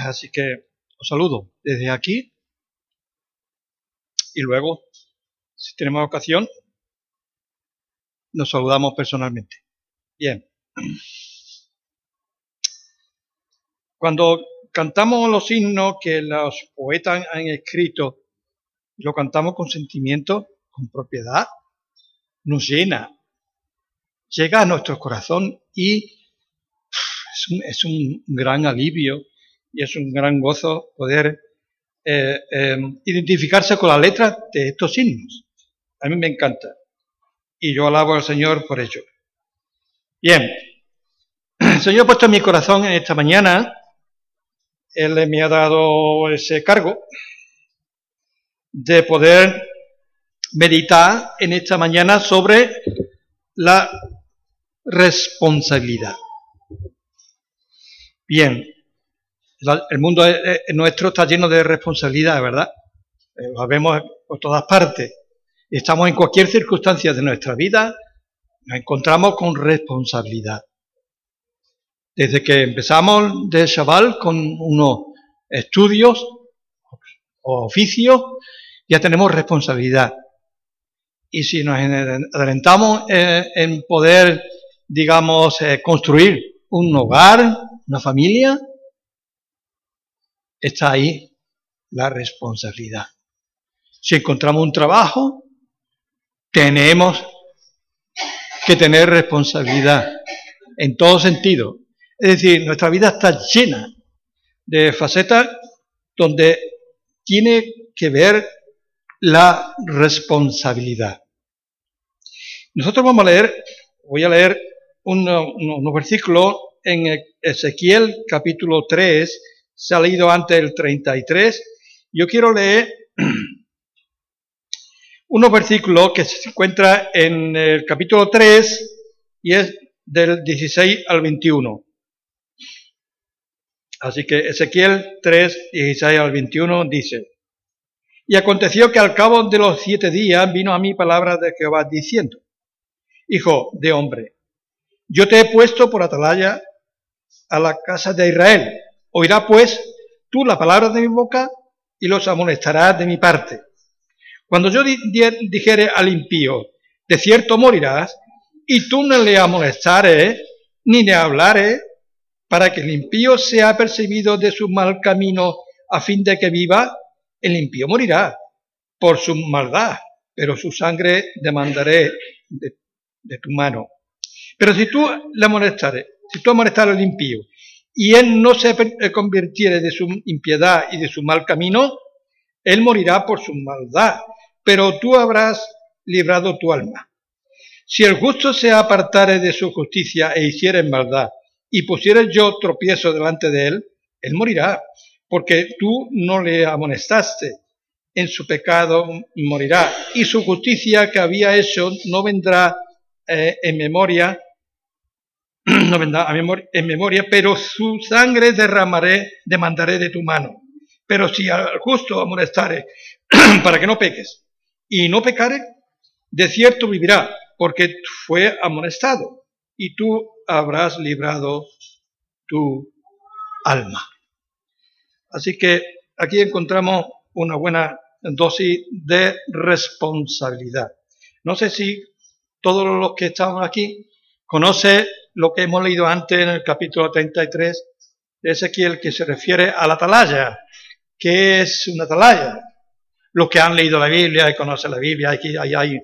Así que os saludo desde aquí y luego, si tenemos ocasión, nos saludamos personalmente. Bien. Cuando cantamos los himnos que los poetas han escrito, lo cantamos con sentimiento, con propiedad, nos llena, llega a nuestro corazón y es un, gran alivio y es un gran gozo poder eh, em, identificarse con la letra de estos himnos. A mí me encanta y yo alabo al Señor por ello. Bien, el Señor ha puesto en mi corazón en esta mañana, Él me ha dado ese cargo de poder meditar en esta mañana sobre la responsabilidad. Bien, el mundo nuestro está lleno de responsabilidad, ¿verdad? Eh, lo vemos por todas partes. Estamos en cualquier circunstancia de nuestra vida, nos encontramos con responsabilidad. Desde que empezamos de chaval con unos estudios o oficios, ya tenemos responsabilidad. Y si nos adelantamos eh, en poder, digamos, eh, construir un hogar, una familia, está ahí la responsabilidad. Si encontramos un trabajo, tenemos que tener responsabilidad en todo sentido. Es decir, nuestra vida está llena de facetas donde tiene que ver la responsabilidad. Nosotros vamos a leer, voy a leer unos versículos en Ezequiel capítulo 3, leído antes el 33. Yo quiero leer unos versículos que se encuentra en el capítulo 3 y es del 16 al 21. Así que Ezequiel 3, 16 al 21 dice, Y aconteció que al cabo de los siete días vino a mí palabra de Jehová diciendo, Hijo de hombre, yo te he puesto por atalaya a la casa de Israel. Oirá pues tú la palabra de mi boca y los amonestarás de mi parte cuando yo dijere al impío, de cierto morirás, y tú no le amonestares, ni le hablares, para que el impío sea percibido de su mal camino a fin de que viva, el impío morirá por su maldad, pero su sangre demandaré de, tu mano. Pero si tú le amonestares, si tú amonestares al impío, y él no se convirtiere de su impiedad y de su mal camino, él morirá por su maldad, pero tú habrás librado tu alma. Si el justo se apartare de su justicia e hiciere maldad, y pusiere yo tropiezo delante de él, él morirá, porque tú no le amonestaste. En su pecado morirá, y su justicia que había hecho no vendrá eh, en memoria, no vendrá en memoria, pero su sangre derramaré, demandaré de tu mano. Pero si al justo amonestare, para que no peques, y no pecare, de cierto vivirá, porque fue amonestado, y tú habrás librado tu alma. Así que aquí encontramos una buena dosis de responsabilidad. No sé si todos los que estamos aquí conocen lo que hemos leído antes en el capítulo 33 de Ezequiel, que se refiere a la atalaya. ¿Qué es una atalaya? los que han leído la Biblia y conocen la Biblia, aquí hay,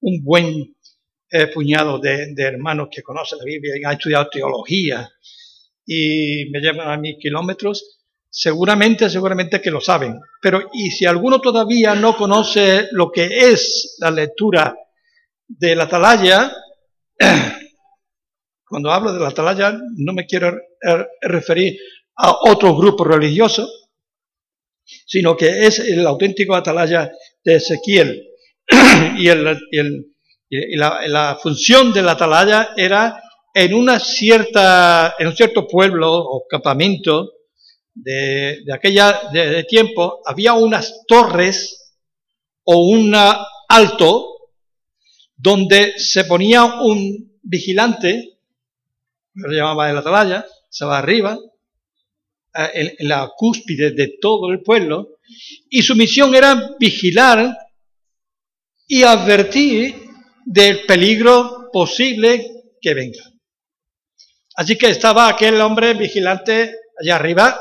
un buen eh, puñado de, hermanos que conocen la Biblia y han estudiado teología y me llevan a mil kilómetros, seguramente, seguramente que lo saben. Pero, y si alguno todavía no conoce lo que es la lectura de la atalaya, cuando hablo de la atalaya no me quiero referir a otro grupo religioso, sino que es el auténtico atalaya de Ezequiel. y, la, función del atalaya era en, una cierta, en un cierto pueblo o campamento de, aquella de, tiempo, había unas torres o un alto donde se ponía un vigilante, lo llamaba el atalaya, va arriba, en, la cúspide de todo el pueblo y su misión era vigilar y advertir del peligro posible que venga. Así que estaba aquel hombre vigilante allá arriba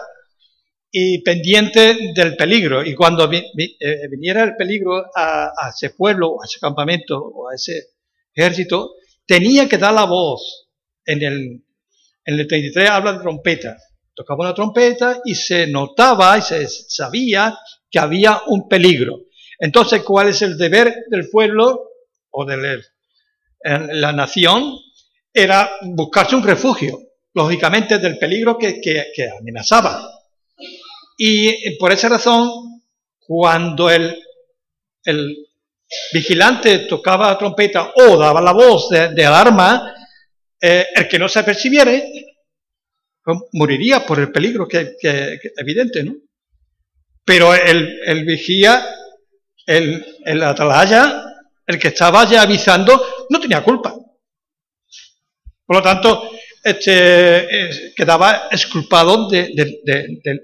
y pendiente del peligro. Y cuando eh, viniera el peligro a, ese pueblo, a ese campamento, o a ese ejército, tenía que dar la voz. En el, en el 33 habla de trompeta. Tocaba una trompeta y se notaba y se sabía que había un peligro. Entonces, ¿cuál es el deber del pueblo o de la nación? Era buscarse un refugio, lógicamente del peligro que, amenazaba. Y por esa razón, cuando el, el vigilante tocaba la trompeta o daba la voz de, alarma, eh, el que no se apercibiere pues, moriría por el peligro que, que, evidente, ¿no? Pero el, el vigía, el, el atalaya, el que estaba ya avisando, no tenía culpa. Por lo tanto, este, quedaba exculpado de,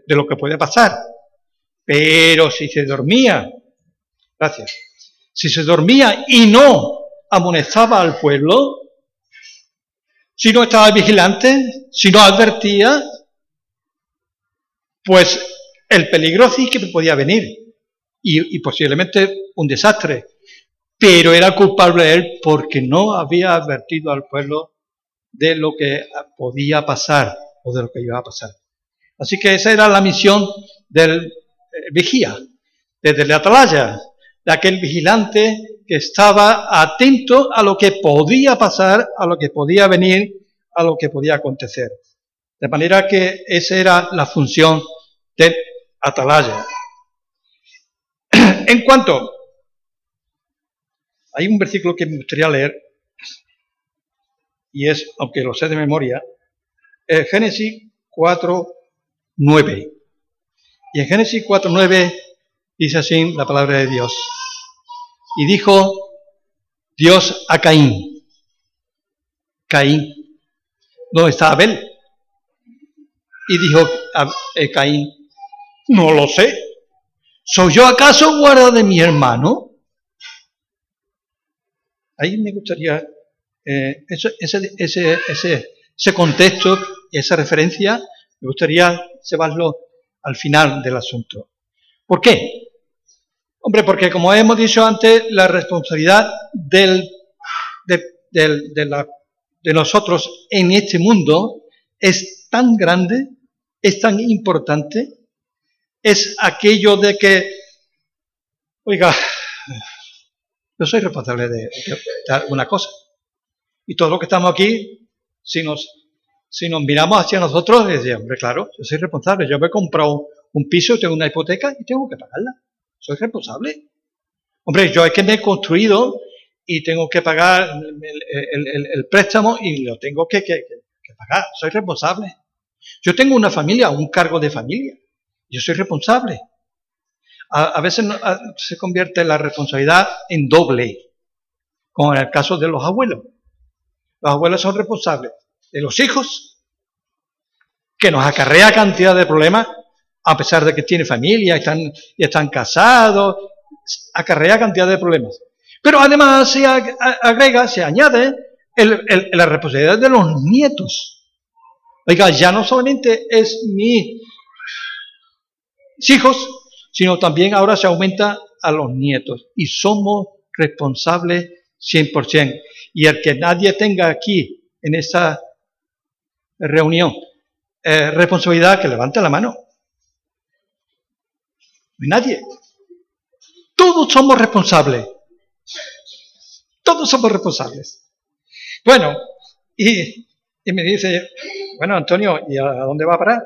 lo que puede pasar. Pero si se dormía, gracias, si se dormía y no amonestaba al pueblo, si no estaba vigilante, si no advertía, pues el peligro sí que podía venir y, posiblemente un desastre. Pero era culpable él porque no había advertido al pueblo de lo que podía pasar o de lo que iba a pasar. Así que esa era la misión del eh, vigía, desde la atalaya, de aquel vigilante que estaba atento a lo que podía pasar, a lo que podía venir, a lo que podía acontecer. De manera que esa era la función del atalaya. En cuanto, hay un versículo que me gustaría leer y es, aunque lo sé de memoria, Génesis 4, 9. Y en Génesis 4, 9 dice así la palabra de Dios. Y dijo Dios a Caín, Caín, ¿dónde está Abel? Y dijo a eh, Caín, no lo sé. ¿Soy yo acaso guarda de mi hermano? Ahí me gustaría eh, ese, ese, ese, ese, contexto, esa referencia, me gustaría llevarlo al final del asunto. ¿Por qué? Hombre, porque como hemos dicho antes, la responsabilidad del, de, de, la, de nosotros en este mundo es tan grande, es tan importante, es aquello de que, oiga, yo soy responsable de, de alguna cosa. Y todos los que estamos aquí, si nos, si nos miramos hacia nosotros, decimos, hombre, claro, yo soy responsable. Yo me he comprado un piso, tengo una hipoteca y tengo que pagarla. Soy responsable. Hombre, yo es que me he construido y tengo que pagar el, préstamo y lo tengo que, pagar. Soy responsable. Yo tengo una familia, un cargo de familia. Yo soy responsable. A, a veces se convierte la responsabilidad en doble, como en el caso de los abuelos. Los abuelos son responsables de los hijos, que nos acarrea cantidad de problemas, a pesar de que tiene familia, están, están casados, acarrea cantidad de problemas. Pero además se agrega, se añade la responsabilidad de los nietos. Oiga, ya no solamente es mis hijos, sino también ahora se aumenta a los nietos. Y somos responsables 100%. Y el que nadie tenga aquí, en esta reunión, eh, responsabilidad, que levante la mano. Nadie. Todos somos responsables. Todos somos responsables. Bueno, y, me dice, bueno, Antonio, ¿y a dónde va a parar?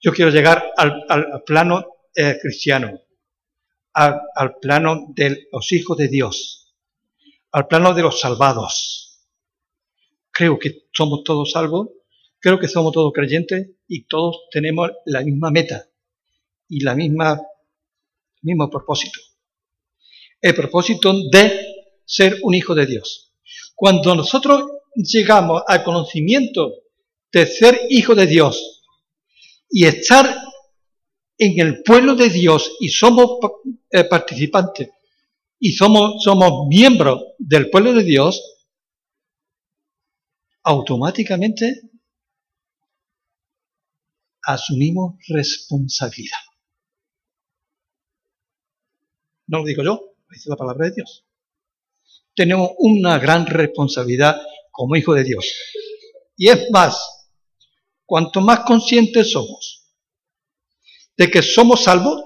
Yo quiero llegar al, plano eh, cristiano al, plano de los hijos de Dios, al plano de los salvados. Creo que somos todos salvos, creo que somos todos creyentes y todos tenemos la misma meta y la misma mismo propósito. El propósito de ser un hijo de Dios. Cuando nosotros llegamos al conocimiento de ser hijo de Dios y estar en el pueblo de Dios y somos eh, participantes y somos, somos miembros del pueblo de Dios, automáticamente asumimos responsabilidad. No lo digo yo, lo dice la palabra de Dios. Tenemos una gran responsabilidad como hijo de Dios. Y es más, cuanto más conscientes somos de que somos salvos,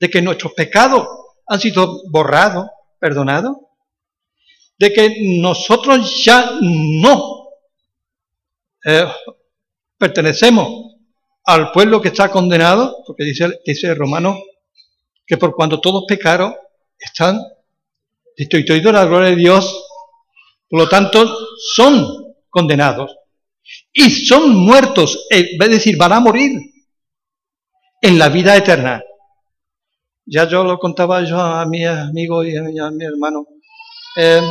de que nuestros pecados han sido borrados, perdonados, de que nosotros ya no eh, pertenecemos al pueblo que está condenado, porque dice, dice romano que por cuando todos pecaron, están destituidos de la gloria de Dios, por lo tanto, son condenados y son muertos, es decir, van a morir en la vida eterna. Ya yo lo contaba yo a mi amigo y a mi, hermano eh,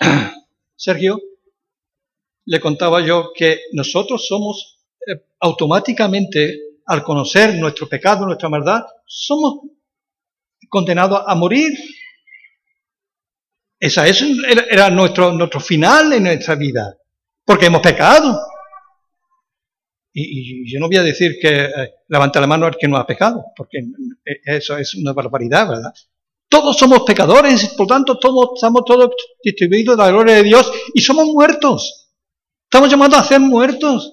Sergio, le contaba yo que nosotros somos eh, automáticamente, al conocer nuestro pecado, nuestra maldad, somos condenados a morir. Esa es, era nuestro, nuestro final en nuestra vida, porque hemos pecado. Y, yo no voy a decir que eh, levanta la mano al que no ha pecado, porque eso es una barbaridad, ¿verdad? Todos somos pecadores, por tanto todos estamos todos distribuidos de la gloria de Dios y somos muertos. Estamos llamados a ser muertos.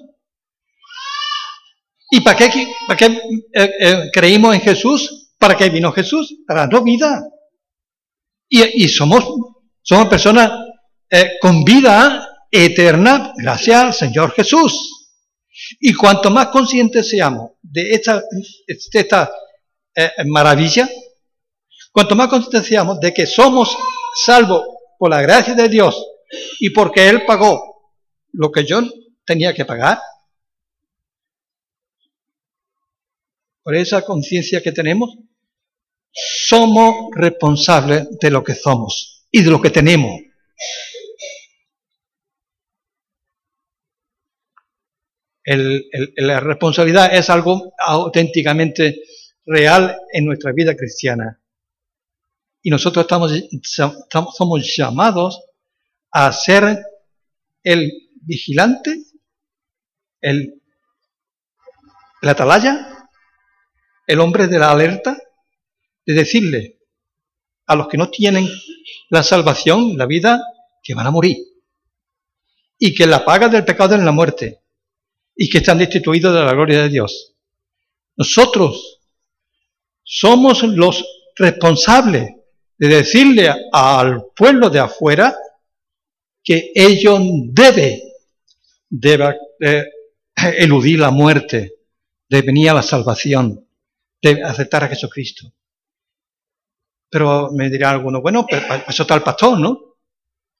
¿Y para qué, para qué eh, creímos en Jesús? ¿Para qué vino Jesús? Para darnos vida. Y, somos, somos personas con vida eterna gracias al Señor Jesús. Y cuanto más conscientes seamos de esta, esta eh, maravilla, cuanto más conscientes seamos de que somos salvos por la gracia de Dios y porque Él pagó lo que yo tenía que pagar, por esa conciencia que tenemos, somos responsables de lo que somos y de lo que tenemos. la responsabilidad es algo auténticamente real en nuestra vida cristiana. Y nosotros estamos, somos llamados a ser el vigilante, el, atalaya, el hombre de la alerta, de decirle a los que no tienen la salvación, la vida, que van a morir. Y que la paga del pecado es la muerte y que están destituidos de la gloria de Dios. Nosotros somos los responsables de decirle al pueblo de afuera que ellos debe, eh, eludir la muerte, de venir a la salvación, de aceptar a Jesucristo. Pero me dirá alguno, bueno, para eso está el pastor, ¿no?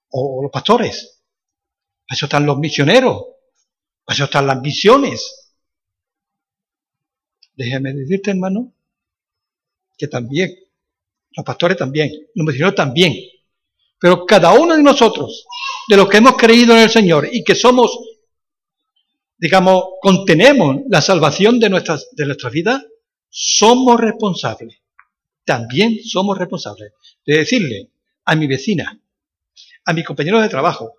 O, los pastores. Para eso están los misioneros. Pues eso están las visiones. Déjeme decirte, hermano, que también, los pastores también, los misioneros también, pero cada uno de nosotros, de los que hemos creído en el Señor y que somos, digamos, contenemos la salvación de nuestras, de nuestra vida, somos responsables. También somos responsables de decirle a mi vecina, a mis compañeros de trabajo,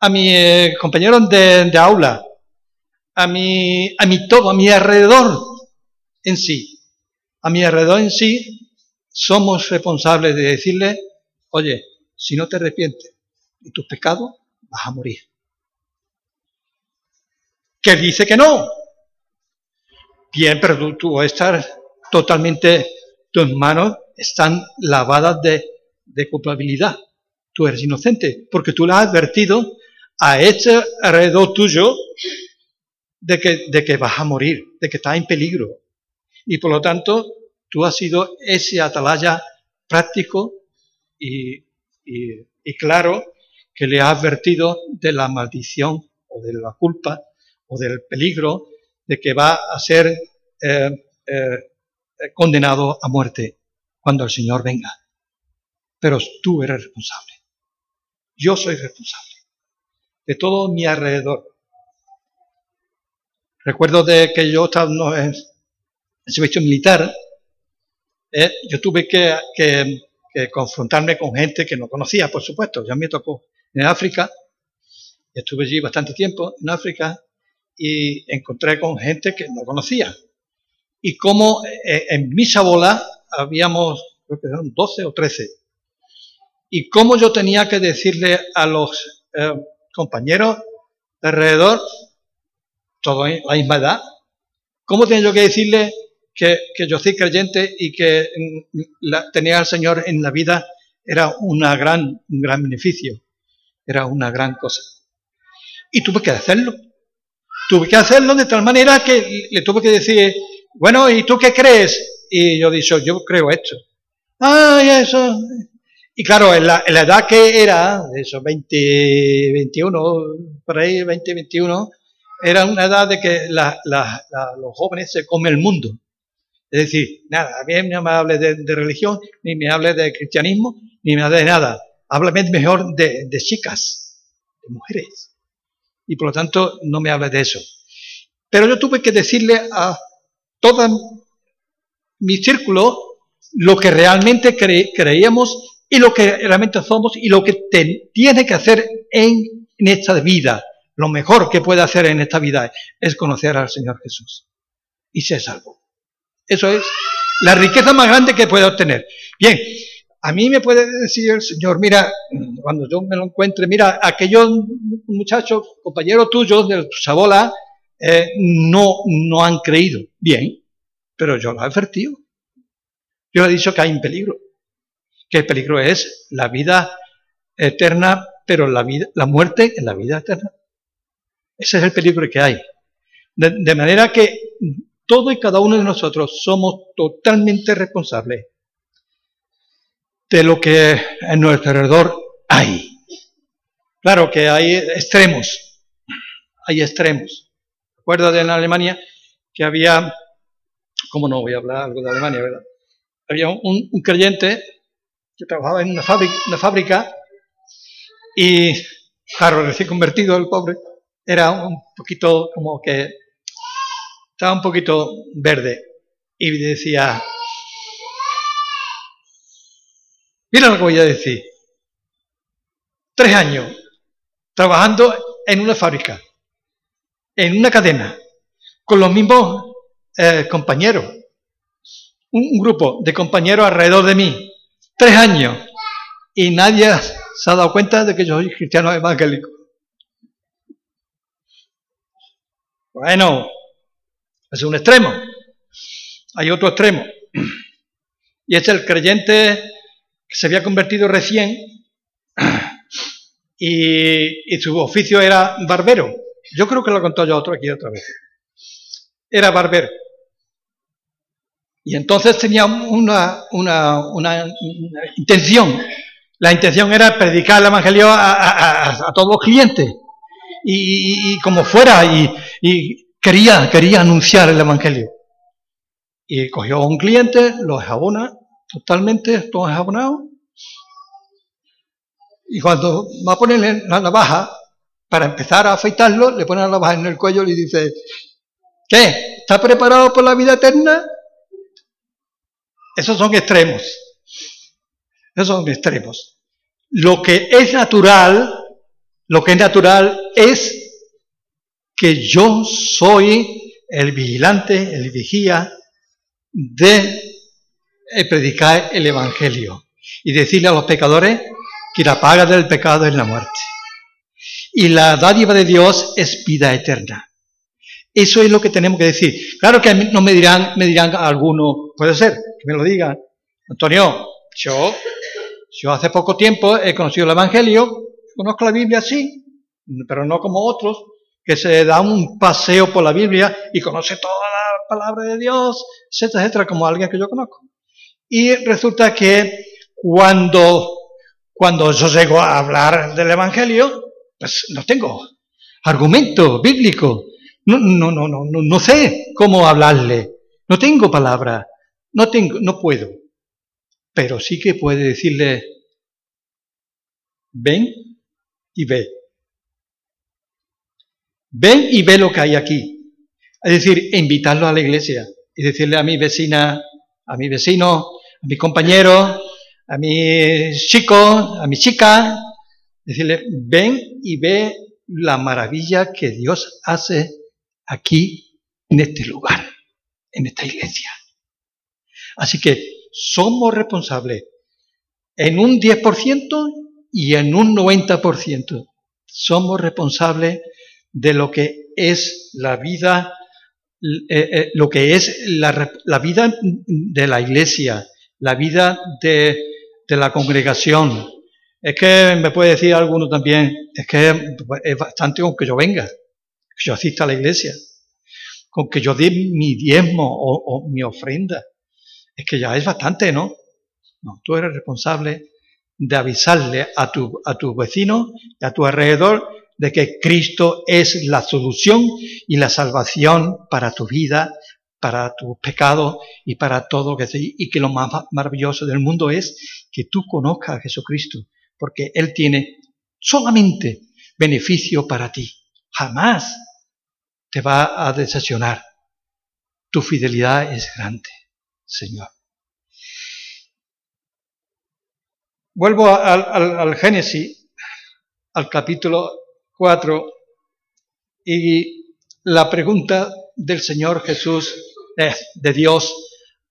a mis eh, compañeros de, aula, a mi, a mi todo, a mi alrededor en sí. A mi alrededor en sí somos responsables de decirle, oye, si no te arrepientes de tus pecados, vas a morir. Que dice que no. Bien, pero tú, tú estar totalmente, tus manos están lavadas de, de culpabilidad. Tú eres inocente, porque tú le has advertido a ese alrededor tuyo de que, de que vas a morir, de que estás en peligro. Y por lo tanto, tú has sido ese atalaya práctico y, y, claro que le ha advertido de la maldición o de la culpa o del peligro de que va a ser eh, eh, condenado a muerte cuando el Señor venga. Pero tú eres responsable. Yo soy responsable de todo mi alrededor. Recuerdo de que yo estaba en servicio militar, eh, yo tuve que, confrontarme con gente que no conocía, por supuesto. Ya me tocó en África, estuve allí bastante tiempo en África y encontré con gente que no conocía. Y como eh, en mi sabola habíamos, creo que eran 12 o 13, y cómo yo tenía que decirle a los eh, compañeros de alrededor, todo la misma edad, cómo tenía yo que decirle que, yo soy creyente y que mm, la, tenía al Señor en la vida era una gran, un gran beneficio, era una gran cosa. Y tuve que hacerlo. Tuve que hacerlo de tal manera que le tuve que decir, bueno, ¿y tú qué crees? Y yo dije, yo creo esto. Ay, eso. Y claro, en la, edad que era, de esos 20, 21, por ahí, 20, 21, era una edad de que los jóvenes se comen el mundo. Es decir, nada, a mí no me hable de, religión, ni me hable de cristianismo, ni me hable de nada. Háblame mejor de, de chicas, de mujeres. Y por lo tanto, no me hable de eso. Pero yo tuve que decirle a todo mi círculo lo que realmente creíamos y lo que realmente somos y lo que tiene que hacer en, esta vida. Lo mejor que puede hacer en esta vida es conocer al Señor Jesús y ser salvo. Eso es la riqueza más grande que puede obtener. Bien, a mí me puede decir el Señor, mira, cuando yo me lo encuentre, mira, aquellos muchachos, compañeros tuyos de Sabola, eh, no, no han creído. Bien, pero yo lo he advertido. Yo he dicho que hay un peligro. Que el peligro es la vida eterna, pero la, vida, la muerte en la vida eterna. Ese es el peligro que hay. De, manera que todo y cada uno de nosotros somos totalmente responsables de lo que en nuestro alrededor hay. Claro que hay extremos, hay extremos. Recuerdo de en Alemania que había ¿Cómo no voy a hablar algo de Alemania, verdad? Había un, creyente que trabajaba en una fábrica, una fábrica y, claro, recién convertido el pobre, era un poquito como que estaba un poquito verde y decía, mira lo que voy a decir, tres años trabajando en una fábrica, en una cadena, con los mismos eh, compañeros, un, grupo de compañeros alrededor de mí, tres años, y nadie se ha dado cuenta de que yo soy cristiano evangélico. Bueno, es un extremo. Hay otro extremo. Y es el creyente se había convertido recién y, su oficio era barbero. Yo creo que lo contó yo otro aquí otra vez. Era barbero. Y entonces tenía una, intención. La intención era predicar el Evangelio a, todos los clientes. Y, como fuera, y, quería, quería anunciar el Evangelio. Y cogió a un cliente, lo jabona totalmente, todo jabonado. Y cuando va a ponerle la navaja, para empezar a afeitarlo, le pone la navaja en el cuello y le dice, ¿qué? ¿Está preparado por la vida eterna? Esos son extremos. Esos son extremos. Lo que es natural, lo que es natural es que yo soy el vigilante, el vigía de predicar el Evangelio y decirle a los pecadores que la paga del pecado es la muerte. Y la dádiva de Dios es vida eterna. Eso es lo que tenemos que decir. Claro que no me dirán, me dirán algunos, puede ser, que me lo digan. Antonio, yo, yo hace poco tiempo he conocido el Evangelio, conozco la Biblia sí, pero no como otros, que se da un paseo por la Biblia y conoce toda la palabra de Dios, etcétera, etcétera, como alguien que yo conozco. Y resulta que cuando, cuando yo llego a hablar del Evangelio, pues no tengo argumento bíblico, no, no, no, no, no, sé cómo hablarle. No tengo palabra. No tengo, no puedo. Pero sí que puede decirle, ven y ve. Ven y ve lo que hay aquí. Es decir, invitarlo a la iglesia y decirle a mi vecina, a mi vecino, mi compañero, a mi chico, a mi chica, decirle, ven y ve la maravilla que Dios hace aquí en este lugar, en esta iglesia. Así que somos responsables en un 10% y en un 90%. Somos responsables de lo que es la vida, eh, eh, lo que es la, la, vida de la iglesia, la vida de, de la congregación. Es que me puede decir alguno también, es que es bastante con que yo venga, que yo asista a la iglesia, con que yo dé mi diezmo o, o mi ofrenda. Es que ya es bastante, ¿no? No, tú eres responsable de avisarle a tu, a tu vecino y a tu alrededor de que Cristo es la solución y la salvación para tu vida, para tus pecados y para todo que y que lo más maravilloso del mundo es que tú conozcas a Jesucristo, porque Él tiene solamente beneficio para ti. Jamás te va a decepcionar. Tu fidelidad es grande, Señor. Vuelvo al, Génesis, al capítulo 4, y la pregunta del Señor Jesús, eh, de Dios,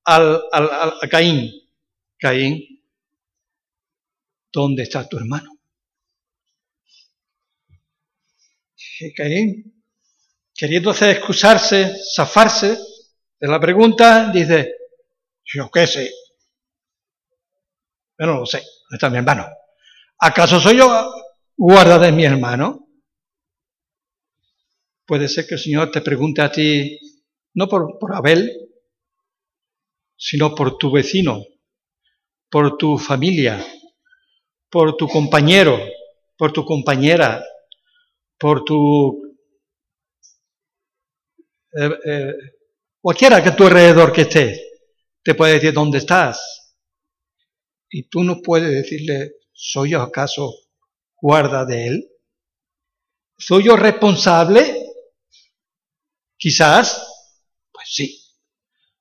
al, a Caín. Caín, ¿dónde está tu hermano? Caín, queriendo hacer excusarse, zafarse de la pregunta, dice, yo qué sé, yo no lo sé está mi hermano? ¿Acaso soy yo guarda de mi hermano? Puede ser que el Señor te pregunte a ti, no por, Abel, sino por tu vecino, por tu familia, por tu compañero, por tu compañera, por tu... Eh, eh, cualquiera que a tu alrededor que esté, te puede decir dónde estás, y tú no puedes decirle, ¿soy yo acaso guarda de él? ¿Soy yo responsable? Quizás, pues sí,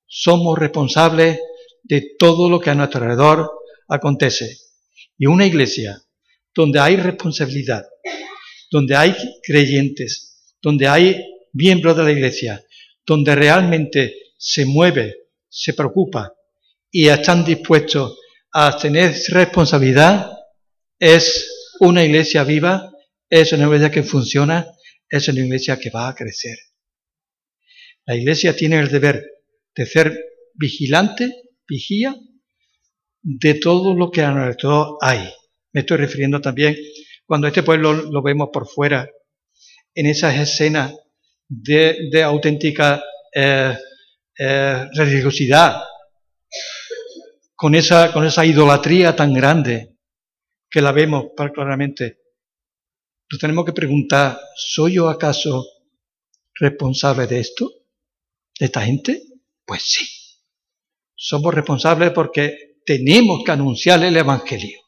somos responsables de todo lo que a nuestro alrededor acontece. Y una iglesia donde hay responsabilidad, donde hay creyentes, donde hay miembros de la iglesia, donde realmente se mueve, se preocupa y están dispuestos a tener responsabilidad es una iglesia viva, es una iglesia que funciona, es una iglesia que va a crecer. La iglesia tiene el deber de ser vigilante, vigía, de todo lo que a nuestro hay. Me estoy refiriendo también cuando este pueblo lo vemos por fuera, en esas escenas de, auténtica eh, eh, religiosidad, con esa, con esa idolatría tan grande que la vemos claramente, nos tenemos que preguntar, ¿soy yo acaso responsable de esto? ¿De esta gente? Pues sí. Somos responsables porque tenemos que anunciar el Evangelio.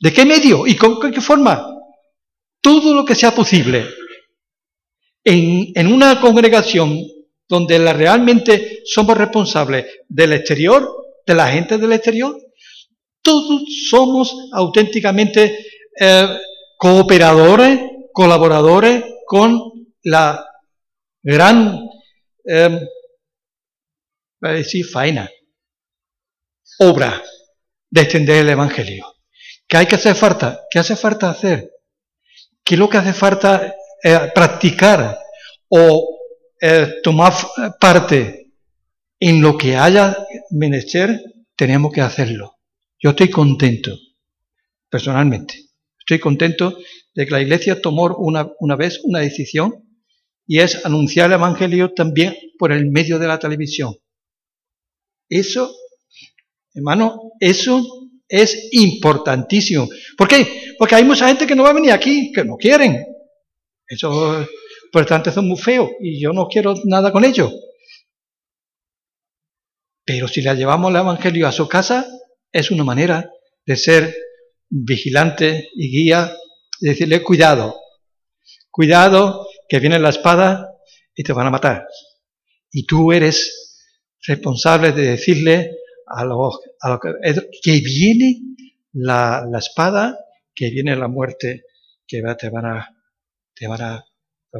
¿De qué medio y con qué forma? Todo lo que sea posible. En, en una congregación donde realmente somos responsables del exterior, de la gente del exterior, todos somos auténticamente eh, cooperadores, colaboradores con la gran, eh, a decir, faena, obra de extender el Evangelio. ¿Qué hay que hacer falta? ¿Qué hace falta hacer? ¿Qué es lo que hace falta eh, practicar o eh, tomar parte en lo que haya menester, tenemos que hacerlo. Yo estoy contento, personalmente. Estoy contento de que la Iglesia tomó una, una vez una decisión y es anunciar el Evangelio también por el medio de la televisión. Eso, hermano, eso es importantísimo. ¿Por qué? Porque hay mucha gente que no va a venir aquí, que no quieren. Eso por tanto son muy feos y yo no quiero nada con ellos. Pero si le llevamos el Evangelio a su casa, es una manera de ser vigilante y guía, de decirle, cuidado, cuidado, que viene la espada y te van a matar. Y tú eres responsable de decirle a los, a que, viene la, la, espada, que viene la muerte, que te van a, te van a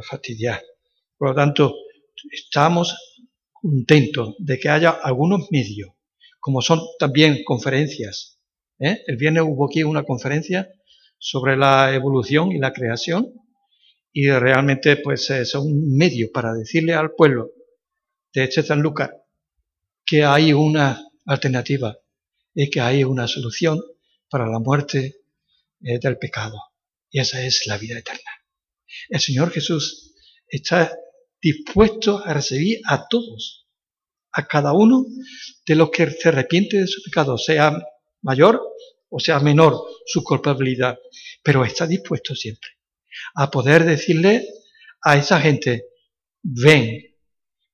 fastidiar. Por lo tanto, estamos contentos de que haya algunos medios, como son también conferencias. ¿eh? El viernes hubo aquí una conferencia sobre la evolución y la creación y realmente pues es un medio para decirle al pueblo de este San Lucas que hay una alternativa y que hay una solución para la muerte eh, del pecado y esa es la vida eterna. El Señor Jesús está dispuesto a recibir a todos, a cada uno de los que se arrepiente de su pecado, sea mayor o sea menor su culpabilidad, pero está dispuesto siempre a poder decirle a esa gente, ven,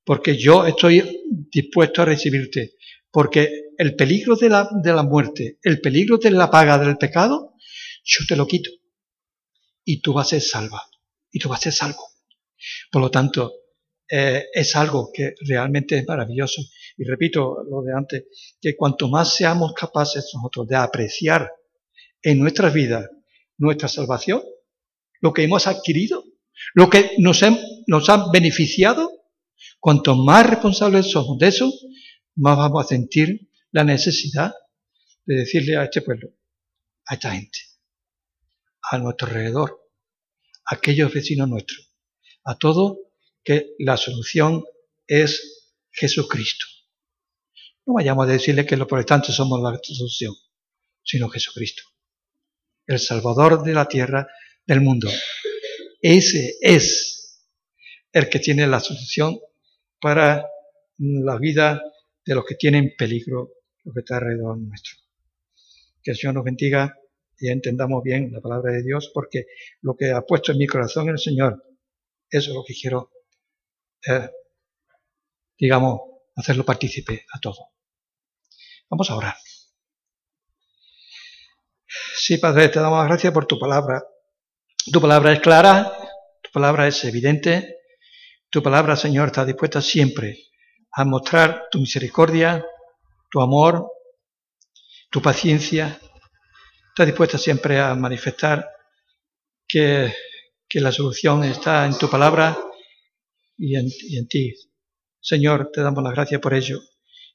porque yo estoy dispuesto a recibirte, porque el peligro de la, de la muerte, el peligro de la paga del pecado, yo te lo quito y tú vas a ser salva, y tú vas a ser salvo. Por lo tanto, eh, es algo que realmente es maravilloso. Y repito lo de antes, que cuanto más seamos capaces nosotros de apreciar en nuestra vida nuestra salvación, lo que hemos adquirido, lo que nos, nos ha beneficiado, cuanto más responsables somos de eso, más vamos a sentir la necesidad de decirle a este pueblo, a esta gente, a nuestro alrededor, a aquellos vecinos nuestros, a todo que la solución es Jesucristo. No vayamos a decirle que los protestantes somos la solución, sino Jesucristo, el Salvador de la tierra, del mundo. Ese es el que tiene la solución para la vida de los que tienen peligro, lo que está alrededor nuestro. Que el Señor nos bendiga y entendamos bien la palabra de Dios, porque lo que ha puesto en mi corazón el Señor, eso es lo que quiero eh, digamos, hacerlo partícipe a todo. Vamos a orar. Sí, Padre, te damos gracias por tu palabra. Tu palabra es clara, tu palabra es evidente, tu palabra, Señor, está dispuesta siempre a mostrar tu misericordia, tu amor, tu paciencia. Está dispuesta siempre a manifestar que, que la solución está en tu palabra y en, ti. Señor, te damos las gracias por ello.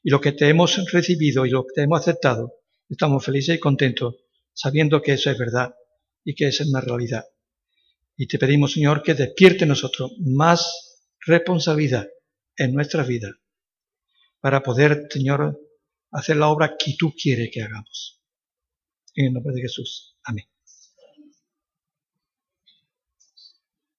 Y lo que te hemos recibido y lo que te hemos aceptado, estamos felices y contentos, sabiendo que eso es verdad y que esa es una realidad. Y te pedimos, Señor, que despierte en nosotros más responsabilidad en nuestra vida para poder, Señor, hacer la obra que tú quieres que hagamos. En el nombre de Jesús. Amén.